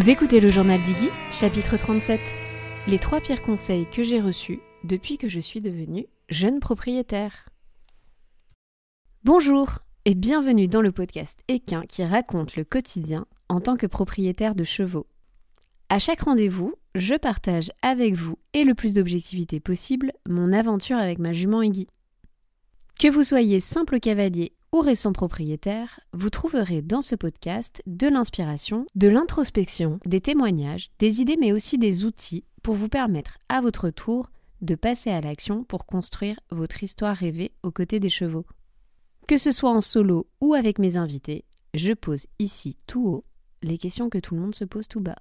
Vous écoutez le journal d'Iggy, chapitre 37. Les trois pires conseils que j'ai reçus depuis que je suis devenue jeune propriétaire. Bonjour et bienvenue dans le podcast Équin qui raconte le quotidien en tant que propriétaire de chevaux. À chaque rendez-vous, je partage avec vous et le plus d'objectivité possible mon aventure avec ma jument Iggy. Que vous soyez simple cavalier ou récent propriétaire, vous trouverez dans ce podcast de l'inspiration, de l'introspection, des témoignages, des idées mais aussi des outils pour vous permettre à votre tour de passer à l'action pour construire votre histoire rêvée aux côtés des chevaux. Que ce soit en solo ou avec mes invités, je pose ici tout haut les questions que tout le monde se pose tout bas.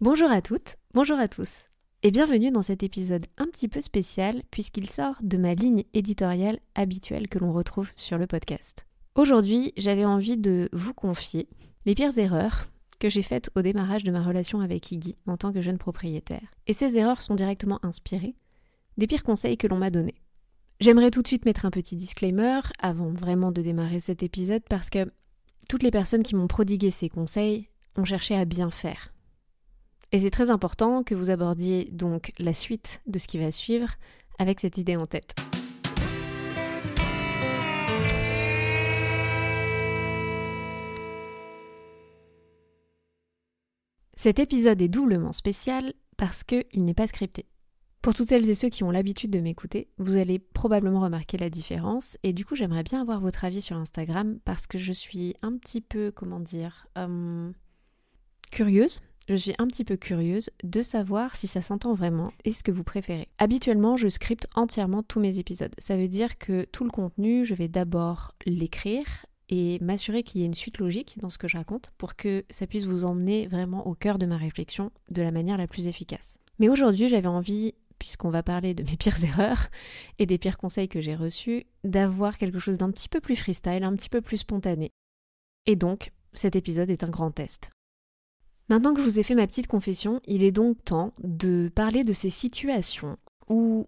Bonjour à toutes, bonjour à tous et bienvenue dans cet épisode un petit peu spécial puisqu'il sort de ma ligne éditoriale habituelle que l'on retrouve sur le podcast. Aujourd'hui, j'avais envie de vous confier les pires erreurs que j'ai faites au démarrage de ma relation avec Iggy en tant que jeune propriétaire. Et ces erreurs sont directement inspirées des pires conseils que l'on m'a donnés. J'aimerais tout de suite mettre un petit disclaimer avant vraiment de démarrer cet épisode parce que toutes les personnes qui m'ont prodigué ces conseils ont cherché à bien faire et c'est très important que vous abordiez donc la suite de ce qui va suivre avec cette idée en tête. Cet épisode est doublement spécial parce qu'il n'est pas scripté. Pour toutes celles et ceux qui ont l'habitude de m'écouter, vous allez probablement remarquer la différence et du coup j'aimerais bien avoir votre avis sur Instagram parce que je suis un petit peu, comment dire, euh, curieuse je suis un petit peu curieuse de savoir si ça s'entend vraiment et ce que vous préférez. Habituellement, je scripte entièrement tous mes épisodes. Ça veut dire que tout le contenu, je vais d'abord l'écrire et m'assurer qu'il y ait une suite logique dans ce que je raconte pour que ça puisse vous emmener vraiment au cœur de ma réflexion de la manière la plus efficace. Mais aujourd'hui, j'avais envie, puisqu'on va parler de mes pires erreurs et des pires conseils que j'ai reçus, d'avoir quelque chose d'un petit peu plus freestyle, un petit peu plus spontané. Et donc, cet épisode est un grand test. Maintenant que je vous ai fait ma petite confession, il est donc temps de parler de ces situations où,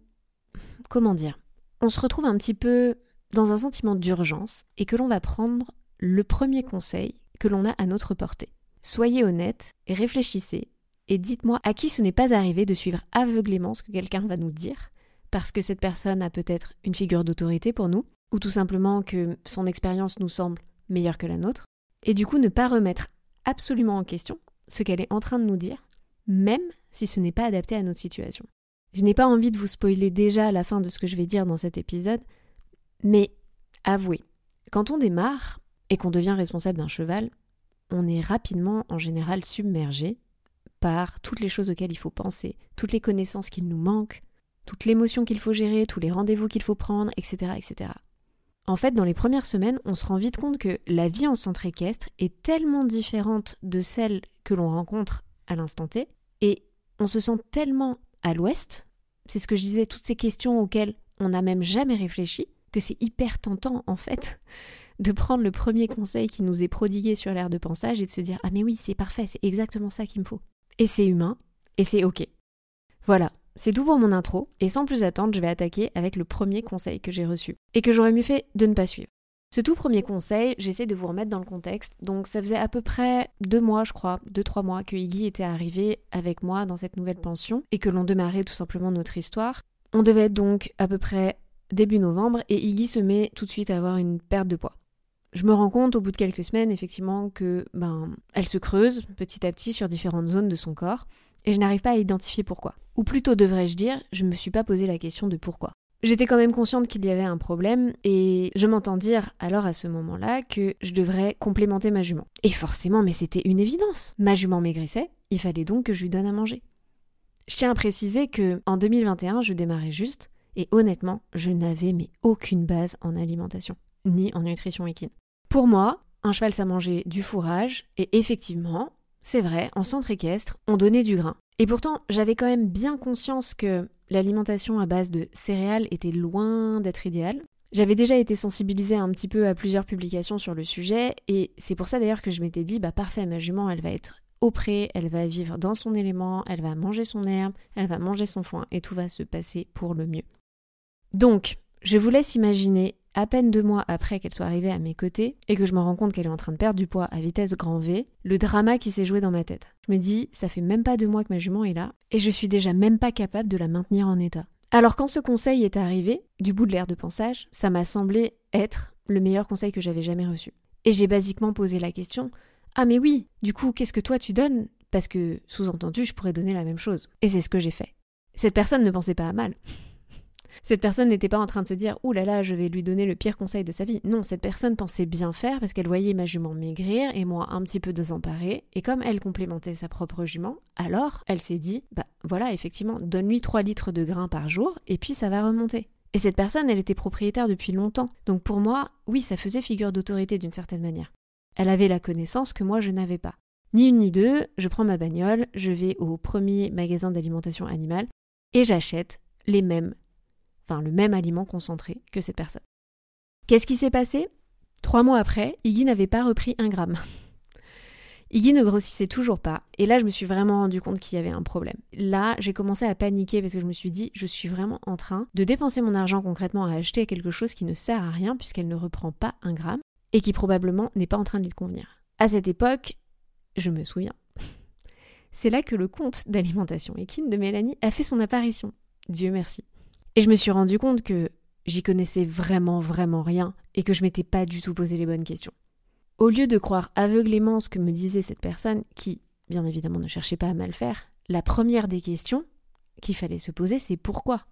comment dire, on se retrouve un petit peu dans un sentiment d'urgence et que l'on va prendre le premier conseil que l'on a à notre portée. Soyez honnête réfléchissez et dites-moi à qui ce n'est pas arrivé de suivre aveuglément ce que quelqu'un va nous dire, parce que cette personne a peut-être une figure d'autorité pour nous, ou tout simplement que son expérience nous semble meilleure que la nôtre, et du coup ne pas remettre absolument en question ce qu'elle est en train de nous dire, même si ce n'est pas adapté à notre situation. Je n'ai pas envie de vous spoiler déjà à la fin de ce que je vais dire dans cet épisode, mais avouez, quand on démarre et qu'on devient responsable d'un cheval, on est rapidement en général submergé par toutes les choses auxquelles il faut penser, toutes les connaissances qu'il nous manquent, toute l'émotion qu'il faut gérer, tous les rendez-vous qu'il faut prendre, etc., etc. En fait, dans les premières semaines, on se rend vite compte que la vie en centre équestre est tellement différente de celle que l'on rencontre à l'instant T, et on se sent tellement à l'ouest, c'est ce que je disais, toutes ces questions auxquelles on n'a même jamais réfléchi, que c'est hyper tentant en fait de prendre le premier conseil qui nous est prodigué sur l'air de pensage et de se dire Ah mais oui, c'est parfait, c'est exactement ça qu'il me faut. Et c'est humain, et c'est ok. Voilà, c'est tout pour mon intro, et sans plus attendre, je vais attaquer avec le premier conseil que j'ai reçu, et que j'aurais mieux fait de ne pas suivre. Ce tout premier conseil, j'essaie de vous remettre dans le contexte. Donc ça faisait à peu près deux mois, je crois, deux, trois mois que Iggy était arrivé avec moi dans cette nouvelle pension et que l'on démarrait tout simplement notre histoire. On devait être donc à peu près début novembre et Iggy se met tout de suite à avoir une perte de poids. Je me rends compte au bout de quelques semaines effectivement que ben elle se creuse petit à petit sur différentes zones de son corps et je n'arrive pas à identifier pourquoi. Ou plutôt devrais-je dire, je me suis pas posé la question de pourquoi. J'étais quand même consciente qu'il y avait un problème et je m'entends dire alors à ce moment-là que je devrais complémenter ma jument. Et forcément, mais c'était une évidence. Ma jument maigrissait, il fallait donc que je lui donne à manger. Je tiens à préciser que en 2021, je démarrais juste et honnêtement, je n'avais mais aucune base en alimentation ni en nutrition équine. Pour moi, un cheval ça mangeait du fourrage et effectivement, c'est vrai, en centre équestre, on donnait du grain. Et pourtant, j'avais quand même bien conscience que l'alimentation à base de céréales était loin d'être idéale. J'avais déjà été sensibilisée un petit peu à plusieurs publications sur le sujet, et c'est pour ça d'ailleurs que je m'étais dit, bah parfait, ma jument, elle va être au pré, elle va vivre dans son élément, elle va manger son herbe, elle va manger son foin, et tout va se passer pour le mieux. Donc, je vous laisse imaginer à peine deux mois après qu'elle soit arrivée à mes côtés et que je me rends compte qu'elle est en train de perdre du poids à vitesse grand V, le drama qui s'est joué dans ma tête. Je me dis, ça fait même pas deux mois que ma jument est là et je suis déjà même pas capable de la maintenir en état. Alors quand ce conseil est arrivé, du bout de l'air de pensage, ça m'a semblé être le meilleur conseil que j'avais jamais reçu. Et j'ai basiquement posé la question Ah, mais oui, du coup, qu'est-ce que toi tu donnes? Parce que, sous-entendu, je pourrais donner la même chose. Et c'est ce que j'ai fait. Cette personne ne pensait pas à mal. Cette personne n'était pas en train de se dire Ouh là là, je vais lui donner le pire conseil de sa vie. Non, cette personne pensait bien faire parce qu'elle voyait ma jument maigrir et moi un petit peu désemparée. Et comme elle complémentait sa propre jument, alors elle s'est dit Bah voilà, effectivement, donne-lui 3 litres de grains par jour et puis ça va remonter. Et cette personne, elle était propriétaire depuis longtemps. Donc pour moi, oui, ça faisait figure d'autorité d'une certaine manière. Elle avait la connaissance que moi je n'avais pas. Ni une ni deux, je prends ma bagnole, je vais au premier magasin d'alimentation animale et j'achète les mêmes, enfin le même aliment concentré que cette personne. Qu'est-ce qui s'est passé? Trois mois après, Iggy n'avait pas repris un gramme. Iggy ne grossissait toujours pas, et là je me suis vraiment rendu compte qu'il y avait un problème. Là, j'ai commencé à paniquer parce que je me suis dit, je suis vraiment en train de dépenser mon argent concrètement à acheter quelque chose qui ne sert à rien puisqu'elle ne reprend pas un gramme et qui probablement n'est pas en train de lui convenir. À cette époque, je me souviens. C'est là que le compte d'alimentation équine de Mélanie a fait son apparition. Dieu merci. Et je me suis rendu compte que j'y connaissais vraiment, vraiment rien et que je m'étais pas du tout posé les bonnes questions. Au lieu de croire aveuglément ce que me disait cette personne, qui, bien évidemment, ne cherchait pas à mal faire, la première des questions qu'il fallait se poser, c'est pourquoi?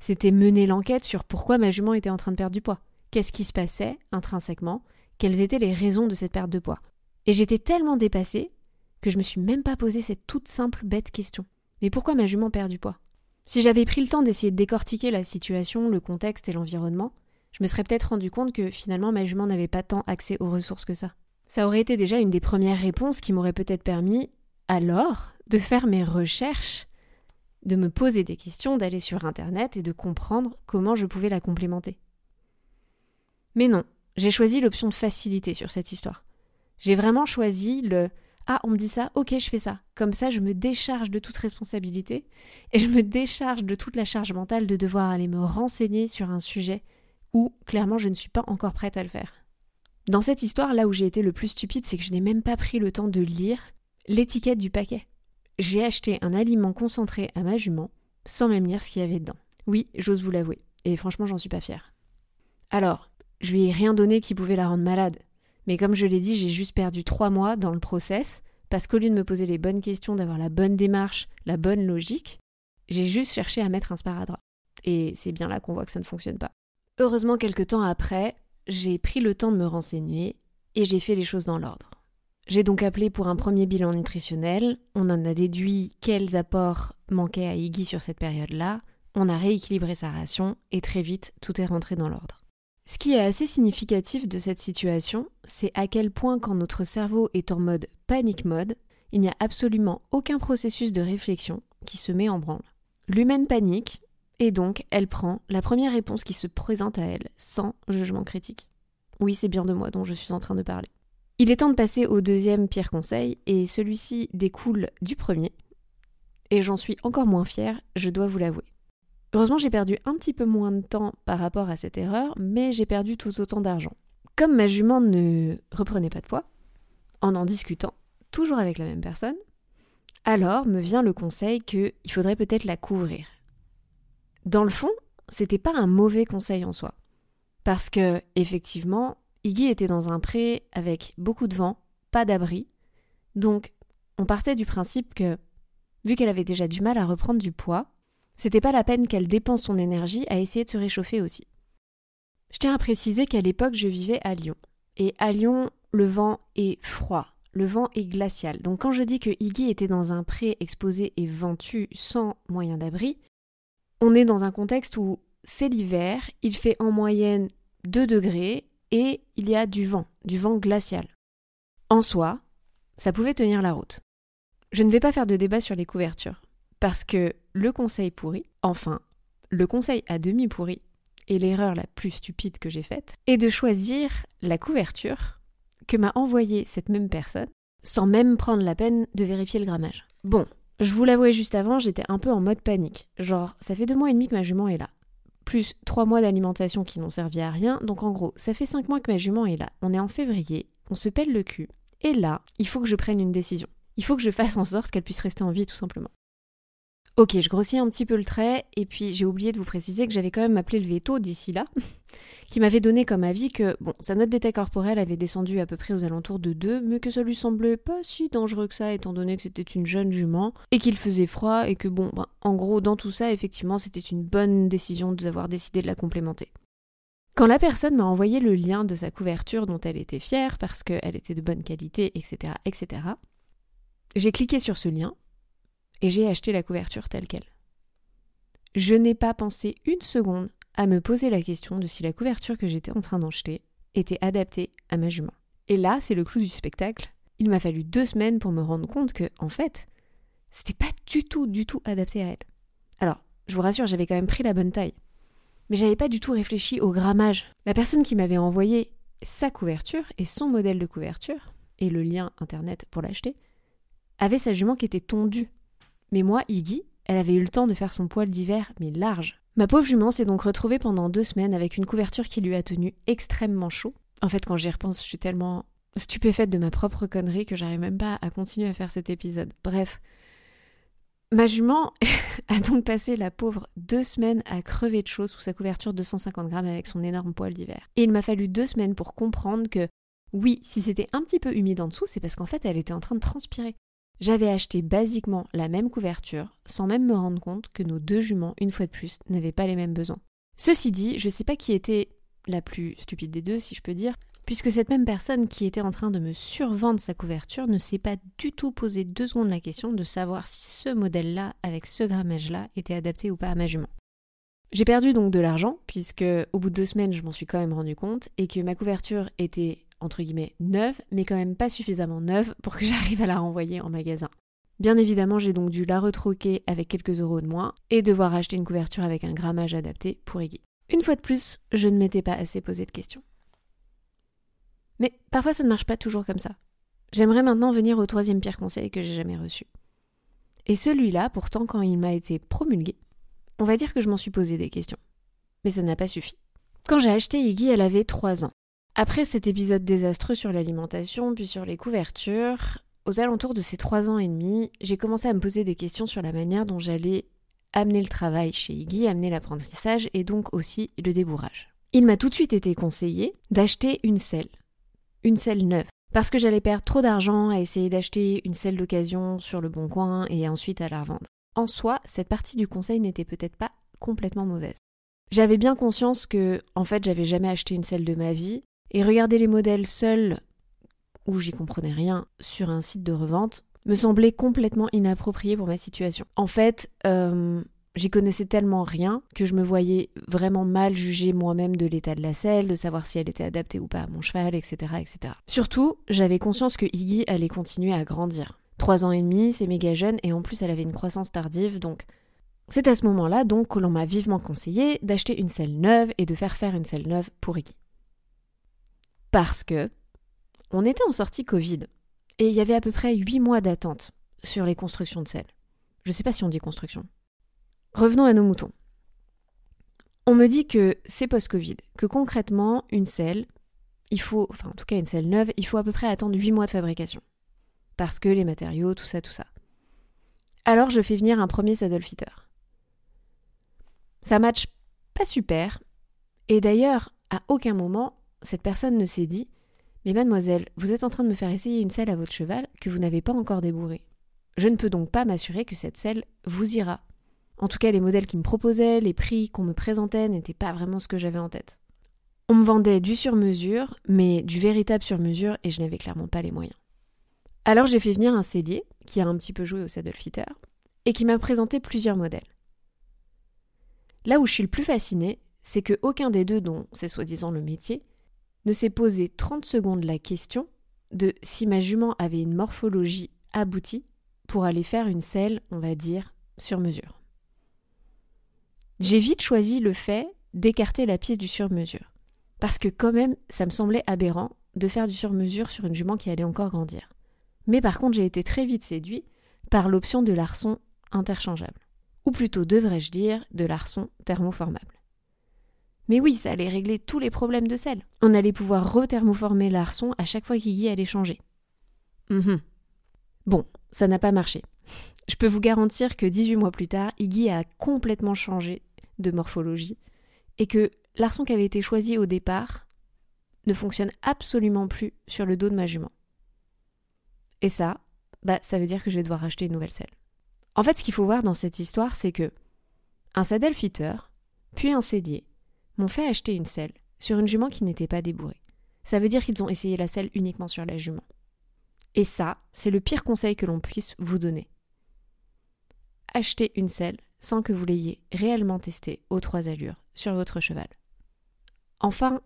C'était mener l'enquête sur pourquoi ma jument était en train de perdre du poids. Qu'est-ce qui se passait intrinsèquement? Quelles étaient les raisons de cette perte de poids? Et j'étais tellement dépassée que je me suis même pas posé cette toute simple bête question. Mais pourquoi ma jument perd du poids? Si j'avais pris le temps d'essayer de décortiquer la situation, le contexte et l'environnement, je me serais peut-être rendu compte que finalement ma jument n'avait pas tant accès aux ressources que ça. Ça aurait été déjà une des premières réponses qui m'aurait peut-être permis, alors, de faire mes recherches, de me poser des questions, d'aller sur Internet et de comprendre comment je pouvais la complémenter. Mais non, j'ai choisi l'option de facilité sur cette histoire. J'ai vraiment choisi le Ah, on me dit ça, ok, je fais ça. Comme ça, je me décharge de toute responsabilité et je me décharge de toute la charge mentale de devoir aller me renseigner sur un sujet ou clairement je ne suis pas encore prête à le faire. Dans cette histoire, là où j'ai été le plus stupide, c'est que je n'ai même pas pris le temps de lire l'étiquette du paquet. J'ai acheté un aliment concentré à ma jument sans même lire ce qu'il y avait dedans. Oui, j'ose vous l'avouer, et franchement j'en suis pas fière. Alors, je lui ai rien donné qui pouvait la rendre malade. Mais comme je l'ai dit, j'ai juste perdu trois mois dans le process, parce qu'au lieu de me poser les bonnes questions, d'avoir la bonne démarche, la bonne logique, j'ai juste cherché à mettre un sparadrap. Et c'est bien là qu'on voit que ça ne fonctionne pas. Heureusement, quelque temps après, j'ai pris le temps de me renseigner et j'ai fait les choses dans l'ordre. J'ai donc appelé pour un premier bilan nutritionnel, on en a déduit quels apports manquaient à Iggy sur cette période-là, on a rééquilibré sa ration et très vite tout est rentré dans l'ordre. Ce qui est assez significatif de cette situation, c'est à quel point quand notre cerveau est en mode panic mode, il n'y a absolument aucun processus de réflexion qui se met en branle. L'humaine panique, et donc, elle prend la première réponse qui se présente à elle, sans jugement critique. Oui, c'est bien de moi dont je suis en train de parler. Il est temps de passer au deuxième pire conseil, et celui-ci découle du premier. Et j'en suis encore moins fière, je dois vous l'avouer. Heureusement, j'ai perdu un petit peu moins de temps par rapport à cette erreur, mais j'ai perdu tout autant d'argent. Comme ma jument ne reprenait pas de poids, en en discutant, toujours avec la même personne, alors me vient le conseil qu'il faudrait peut-être la couvrir. Dans le fond, c'était pas un mauvais conseil en soi. Parce que, effectivement, Iggy était dans un pré avec beaucoup de vent, pas d'abri. Donc, on partait du principe que, vu qu'elle avait déjà du mal à reprendre du poids, c'était pas la peine qu'elle dépense son énergie à essayer de se réchauffer aussi. Je tiens à préciser qu'à l'époque, je vivais à Lyon. Et à Lyon, le vent est froid, le vent est glacial. Donc quand je dis que Iggy était dans un pré exposé et ventu sans moyen d'abri, on est dans un contexte où c'est l'hiver, il fait en moyenne 2 degrés et il y a du vent, du vent glacial. En soi, ça pouvait tenir la route. Je ne vais pas faire de débat sur les couvertures, parce que le conseil pourri, enfin, le conseil à demi pourri, et l'erreur la plus stupide que j'ai faite, est de choisir la couverture que m'a envoyée cette même personne, sans même prendre la peine de vérifier le grammage. Bon, je vous l'avouais juste avant, j'étais un peu en mode panique. Genre, ça fait deux mois et demi que ma jument est là. plus 3 mois d'alimentation qui n'ont servi à rien. Donc en gros, ça fait 5 mois que ma jument est là. On est en février, on se pèle le cul. Et là, il faut que je prenne une décision. Il faut que je fasse en sorte qu'elle puisse rester en vie tout simplement. Ok, je grossis un petit peu le trait, et puis j'ai oublié de vous préciser que j'avais quand même appelé le veto d'ici là, qui m'avait donné comme avis que, bon, sa note d'état corporel avait descendu à peu près aux alentours de 2, mais que ça lui semblait pas si dangereux que ça, étant donné que c'était une jeune jument, et qu'il faisait froid, et que, bon, ben, en gros, dans tout ça, effectivement, c'était une bonne décision d'avoir décidé de la complémenter. Quand la personne m'a envoyé le lien de sa couverture dont elle était fière, parce qu'elle était de bonne qualité, etc., etc., j'ai cliqué sur ce lien, et j'ai acheté la couverture telle qu'elle. Je n'ai pas pensé une seconde à me poser la question de si la couverture que j'étais en train d'acheter était adaptée à ma jument. Et là, c'est le clou du spectacle. Il m'a fallu deux semaines pour me rendre compte que, en fait, c'était pas du tout, du tout adapté à elle. Alors, je vous rassure, j'avais quand même pris la bonne taille. Mais j'avais pas du tout réfléchi au grammage. La personne qui m'avait envoyé sa couverture et son modèle de couverture, et le lien internet pour l'acheter, avait sa jument qui était tondue mais moi, Iggy, elle avait eu le temps de faire son poil d'hiver, mais large. Ma pauvre jument s'est donc retrouvée pendant deux semaines avec une couverture qui lui a tenu extrêmement chaud. En fait, quand j'y repense, je suis tellement stupéfaite de ma propre connerie que j'arrive même pas à continuer à faire cet épisode. Bref. Ma jument a donc passé la pauvre deux semaines à crever de chaud sous sa couverture de 250 grammes avec son énorme poil d'hiver. Et il m'a fallu deux semaines pour comprendre que oui, si c'était un petit peu humide en dessous, c'est parce qu'en fait elle était en train de transpirer. J'avais acheté basiquement la même couverture, sans même me rendre compte que nos deux juments, une fois de plus, n'avaient pas les mêmes besoins. Ceci dit, je sais pas qui était la plus stupide des deux, si je peux dire, puisque cette même personne qui était en train de me survendre sa couverture ne s'est pas du tout posé deux secondes la question de savoir si ce modèle-là, avec ce grammage-là, était adapté ou pas à ma jument. J'ai perdu donc de l'argent, puisque au bout de deux semaines, je m'en suis quand même rendu compte, et que ma couverture était entre guillemets neuve, mais quand même pas suffisamment neuve pour que j'arrive à la renvoyer en magasin. Bien évidemment, j'ai donc dû la retroquer avec quelques euros de moins et devoir acheter une couverture avec un grammage adapté pour Iggy. Une fois de plus, je ne m'étais pas assez posé de questions. Mais parfois ça ne marche pas toujours comme ça. J'aimerais maintenant venir au troisième pire conseil que j'ai jamais reçu. Et celui-là, pourtant, quand il m'a été promulgué, on va dire que je m'en suis posé des questions. Mais ça n'a pas suffi. Quand j'ai acheté Iggy, elle avait 3 ans. Après cet épisode désastreux sur l'alimentation, puis sur les couvertures, aux alentours de ces trois ans et demi, j'ai commencé à me poser des questions sur la manière dont j'allais amener le travail chez Iggy, amener l'apprentissage et donc aussi le débourrage. Il m'a tout de suite été conseillé d'acheter une selle, une selle neuve, parce que j'allais perdre trop d'argent à essayer d'acheter une selle d'occasion sur le bon coin et ensuite à la revendre. En soi, cette partie du conseil n'était peut-être pas complètement mauvaise. J'avais bien conscience que, en fait, j'avais jamais acheté une selle de ma vie, et regarder les modèles seuls, où j'y comprenais rien, sur un site de revente, me semblait complètement inapproprié pour ma situation. En fait, euh, j'y connaissais tellement rien que je me voyais vraiment mal juger moi-même de l'état de la selle, de savoir si elle était adaptée ou pas à mon cheval, etc. etc. Surtout, j'avais conscience que Iggy allait continuer à grandir. Trois ans et demi, c'est méga jeune, et en plus elle avait une croissance tardive, donc c'est à ce moment-là donc que l'on m'a vivement conseillé d'acheter une selle neuve et de faire faire une selle neuve pour Iggy parce que on était en sortie Covid et il y avait à peu près 8 mois d'attente sur les constructions de selles. Je ne sais pas si on dit construction. Revenons à nos moutons. On me dit que c'est post-Covid, que concrètement, une selle, il faut, enfin en tout cas une selle neuve, il faut à peu près attendre 8 mois de fabrication. Parce que les matériaux, tout ça, tout ça. Alors je fais venir un premier saddle fitter. Ça match pas super, et d'ailleurs, à aucun moment, cette personne ne s'est dit Mais mademoiselle, vous êtes en train de me faire essayer une selle à votre cheval que vous n'avez pas encore débourrée. Je ne peux donc pas m'assurer que cette selle vous ira. En tout cas, les modèles qui me proposaient, les prix qu'on me présentait n'étaient pas vraiment ce que j'avais en tête. On me vendait du sur-mesure, mais du véritable sur-mesure, et je n'avais clairement pas les moyens. Alors j'ai fait venir un cellier, qui a un petit peu joué au saddle fitter, et qui m'a présenté plusieurs modèles. Là où je suis le plus fascinée, c'est que aucun des deux, dont c'est soi-disant le métier, ne s'est posé 30 secondes la question de si ma jument avait une morphologie aboutie pour aller faire une selle, on va dire, sur mesure. J'ai vite choisi le fait d'écarter la piste du sur-mesure. Parce que quand même, ça me semblait aberrant de faire du sur-mesure sur une jument qui allait encore grandir. Mais par contre, j'ai été très vite séduit par l'option de l'arçon interchangeable. Ou plutôt, devrais-je dire, de l'arçon thermoformable. Mais oui, ça allait régler tous les problèmes de sel. On allait pouvoir rethermoformer l'arçon à chaque fois qu'Iggy allait changer. Mhm. Bon, ça n'a pas marché. Je peux vous garantir que 18 mois plus tard, Iggy a complètement changé de morphologie et que l'arçon qui avait été choisi au départ ne fonctionne absolument plus sur le dos de ma jument. Et ça, bah, ça veut dire que je vais devoir acheter une nouvelle selle. En fait, ce qu'il faut voir dans cette histoire, c'est que un saddle fitter, puis un cellier, m'ont fait acheter une selle sur une jument qui n'était pas débourrée. Ça veut dire qu'ils ont essayé la selle uniquement sur la jument. Et ça, c'est le pire conseil que l'on puisse vous donner. Achetez une selle sans que vous l'ayez réellement testée aux trois allures sur votre cheval. Enfin,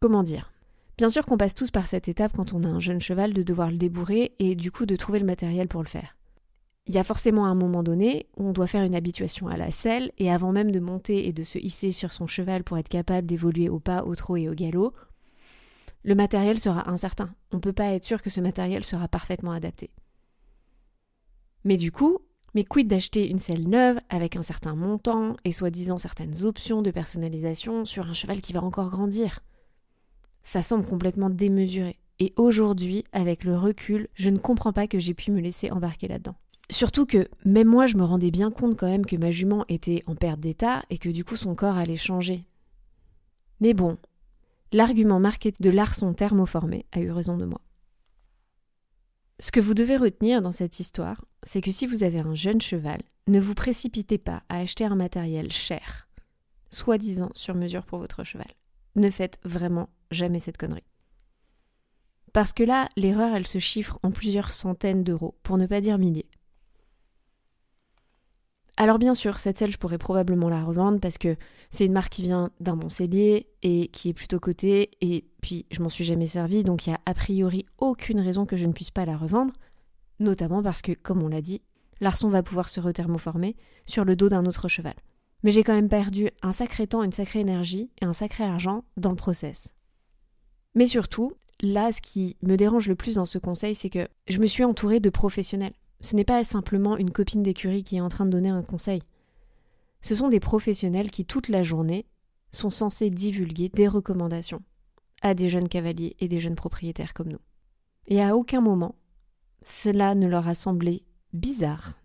comment dire? Bien sûr qu'on passe tous par cette étape quand on a un jeune cheval de devoir le débourrer et du coup de trouver le matériel pour le faire. Il y a forcément un moment donné où on doit faire une habituation à la selle et avant même de monter et de se hisser sur son cheval pour être capable d'évoluer au pas, au trot et au galop, le matériel sera incertain. On ne peut pas être sûr que ce matériel sera parfaitement adapté. Mais du coup, mais quid d'acheter une selle neuve avec un certain montant et soi-disant certaines options de personnalisation sur un cheval qui va encore grandir? Ça semble complètement démesuré. Et aujourd'hui, avec le recul, je ne comprends pas que j'ai pu me laisser embarquer là-dedans. Surtout que même moi je me rendais bien compte quand même que ma jument était en perte d'état et que du coup son corps allait changer. Mais bon, l'argument marqué de l'arçon thermoformé a eu raison de moi. Ce que vous devez retenir dans cette histoire, c'est que si vous avez un jeune cheval, ne vous précipitez pas à acheter un matériel cher, soi-disant sur mesure pour votre cheval. Ne faites vraiment jamais cette connerie. Parce que là, l'erreur, elle se chiffre en plusieurs centaines d'euros, pour ne pas dire milliers. Alors bien sûr, cette selle, je pourrais probablement la revendre parce que c'est une marque qui vient d'un bon cellier et qui est plutôt cotée, et puis je m'en suis jamais servi, donc il y a a priori aucune raison que je ne puisse pas la revendre, notamment parce que, comme on l'a dit, l'arçon va pouvoir se rethermoformer sur le dos d'un autre cheval. Mais j'ai quand même perdu un sacré temps, une sacrée énergie et un sacré argent dans le process. Mais surtout, là, ce qui me dérange le plus dans ce conseil, c'est que je me suis entourée de professionnels. Ce n'est pas simplement une copine d'écurie qui est en train de donner un conseil. Ce sont des professionnels qui, toute la journée, sont censés divulguer des recommandations à des jeunes cavaliers et des jeunes propriétaires comme nous. Et à aucun moment, cela ne leur a semblé bizarre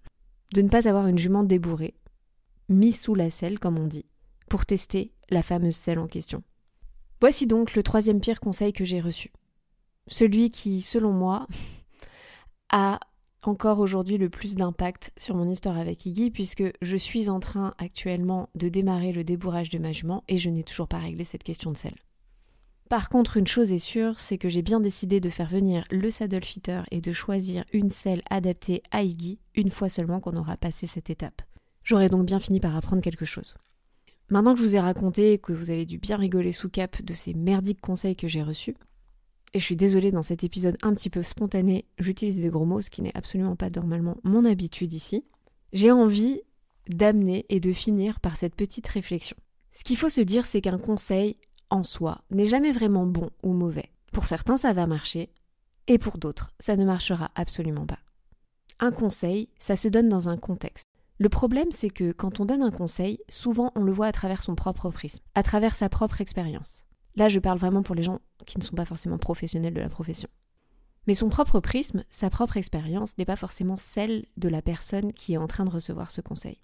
de ne pas avoir une jument débourrée, mise sous la selle, comme on dit, pour tester la fameuse selle en question. Voici donc le troisième pire conseil que j'ai reçu. Celui qui, selon moi, a encore aujourd'hui le plus d'impact sur mon histoire avec Iggy puisque je suis en train actuellement de démarrer le débourrage de ma jument et je n'ai toujours pas réglé cette question de sel. Par contre, une chose est sûre, c'est que j'ai bien décidé de faire venir le saddle fitter et de choisir une selle adaptée à Iggy une fois seulement qu'on aura passé cette étape. J'aurai donc bien fini par apprendre quelque chose. Maintenant que je vous ai raconté que vous avez dû bien rigoler sous cap de ces merdiques conseils que j'ai reçus, et je suis désolée dans cet épisode un petit peu spontané, j'utilise des gros mots, ce qui n'est absolument pas normalement mon habitude ici. J'ai envie d'amener et de finir par cette petite réflexion. Ce qu'il faut se dire, c'est qu'un conseil en soi n'est jamais vraiment bon ou mauvais. Pour certains, ça va marcher, et pour d'autres, ça ne marchera absolument pas. Un conseil, ça se donne dans un contexte. Le problème, c'est que quand on donne un conseil, souvent on le voit à travers son propre prisme, à travers sa propre expérience. Là, je parle vraiment pour les gens qui ne sont pas forcément professionnels de la profession. Mais son propre prisme, sa propre expérience n'est pas forcément celle de la personne qui est en train de recevoir ce conseil.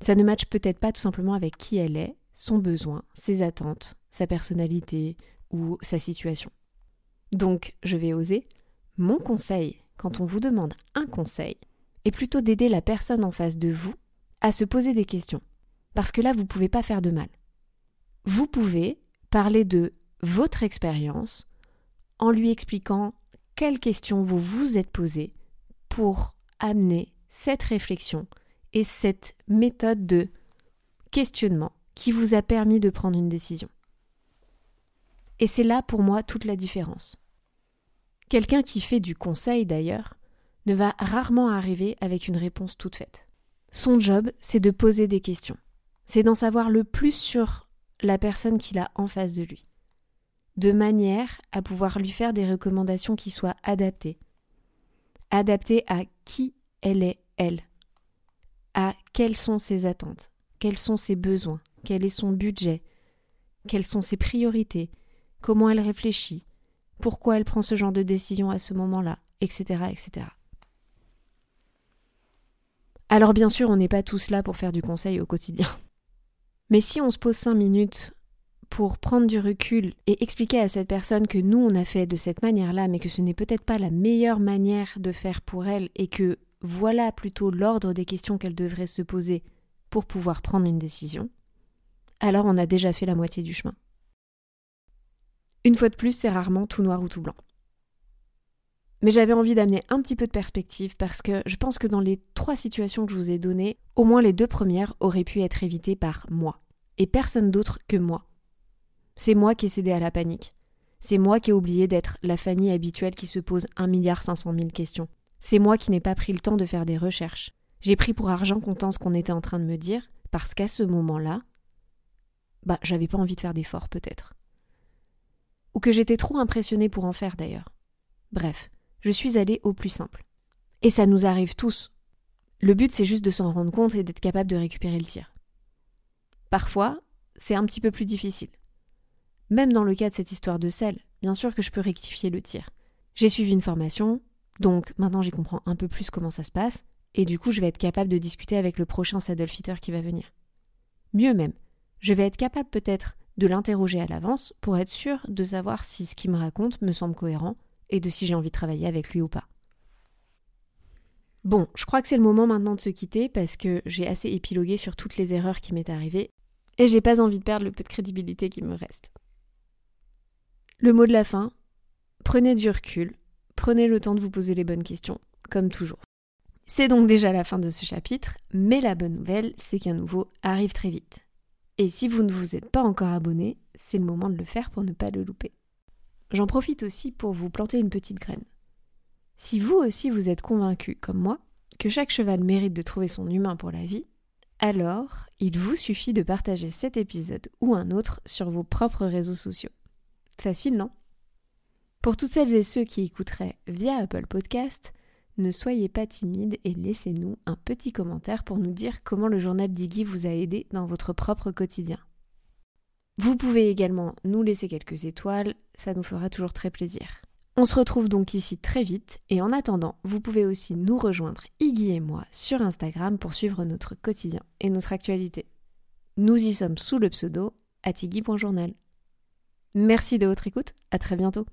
Ça ne matche peut-être pas tout simplement avec qui elle est, son besoin, ses attentes, sa personnalité ou sa situation. Donc, je vais oser, mon conseil, quand on vous demande un conseil, est plutôt d'aider la personne en face de vous à se poser des questions. Parce que là, vous ne pouvez pas faire de mal. Vous pouvez parler de votre expérience en lui expliquant quelles questions vous vous êtes posées pour amener cette réflexion et cette méthode de questionnement qui vous a permis de prendre une décision. Et c'est là pour moi toute la différence. Quelqu'un qui fait du conseil d'ailleurs ne va rarement arriver avec une réponse toute faite. Son job, c'est de poser des questions. C'est d'en savoir le plus sur la personne qu'il a en face de lui, de manière à pouvoir lui faire des recommandations qui soient adaptées, adaptées à qui elle est, elle, à quelles sont ses attentes, quels sont ses besoins, quel est son budget, quelles sont ses priorités, comment elle réfléchit, pourquoi elle prend ce genre de décision à ce moment-là, etc., etc. Alors bien sûr, on n'est pas tous là pour faire du conseil au quotidien. Mais si on se pose cinq minutes pour prendre du recul et expliquer à cette personne que nous on a fait de cette manière-là, mais que ce n'est peut-être pas la meilleure manière de faire pour elle et que voilà plutôt l'ordre des questions qu'elle devrait se poser pour pouvoir prendre une décision, alors on a déjà fait la moitié du chemin. Une fois de plus, c'est rarement tout noir ou tout blanc. Mais j'avais envie d'amener un petit peu de perspective parce que je pense que dans les trois situations que je vous ai données, au moins les deux premières auraient pu être évitées par moi, et personne d'autre que moi. C'est moi qui ai cédé à la panique. C'est moi qui ai oublié d'être la Fanny habituelle qui se pose 1,5 milliard questions. C'est moi qui n'ai pas pris le temps de faire des recherches. J'ai pris pour argent comptant ce qu'on était en train de me dire, parce qu'à ce moment-là, bah, j'avais pas envie de faire d'efforts, peut-être. Ou que j'étais trop impressionnée pour en faire, d'ailleurs. Bref, je suis allée au plus simple. Et ça nous arrive tous. Le but, c'est juste de s'en rendre compte et d'être capable de récupérer le tir. Parfois, c'est un petit peu plus difficile. Même dans le cas de cette histoire de sel, bien sûr que je peux rectifier le tir. J'ai suivi une formation, donc maintenant j'y comprends un peu plus comment ça se passe, et du coup je vais être capable de discuter avec le prochain saddle fitter qui va venir. Mieux même, je vais être capable peut-être de l'interroger à l'avance pour être sûr de savoir si ce qu'il me raconte me semble cohérent et de si j'ai envie de travailler avec lui ou pas. Bon, je crois que c'est le moment maintenant de se quitter parce que j'ai assez épilogué sur toutes les erreurs qui m'est arrivées et j'ai pas envie de perdre le peu de crédibilité qui me reste. Le mot de la fin, prenez du recul, prenez le temps de vous poser les bonnes questions, comme toujours. C'est donc déjà la fin de ce chapitre, mais la bonne nouvelle, c'est qu'un nouveau arrive très vite. Et si vous ne vous êtes pas encore abonné, c'est le moment de le faire pour ne pas le louper. J'en profite aussi pour vous planter une petite graine. Si vous aussi vous êtes convaincu, comme moi, que chaque cheval mérite de trouver son humain pour la vie, alors il vous suffit de partager cet épisode ou un autre sur vos propres réseaux sociaux. Facile, non? Pour toutes celles et ceux qui écouteraient via Apple Podcast, ne soyez pas timide et laissez-nous un petit commentaire pour nous dire comment le journal d'Iggy vous a aidé dans votre propre quotidien. Vous pouvez également nous laisser quelques étoiles, ça nous fera toujours très plaisir. On se retrouve donc ici très vite et en attendant, vous pouvez aussi nous rejoindre, Iggy et moi, sur Instagram pour suivre notre quotidien et notre actualité. Nous y sommes sous le pseudo atigui.journal. Merci de votre écoute, à très bientôt.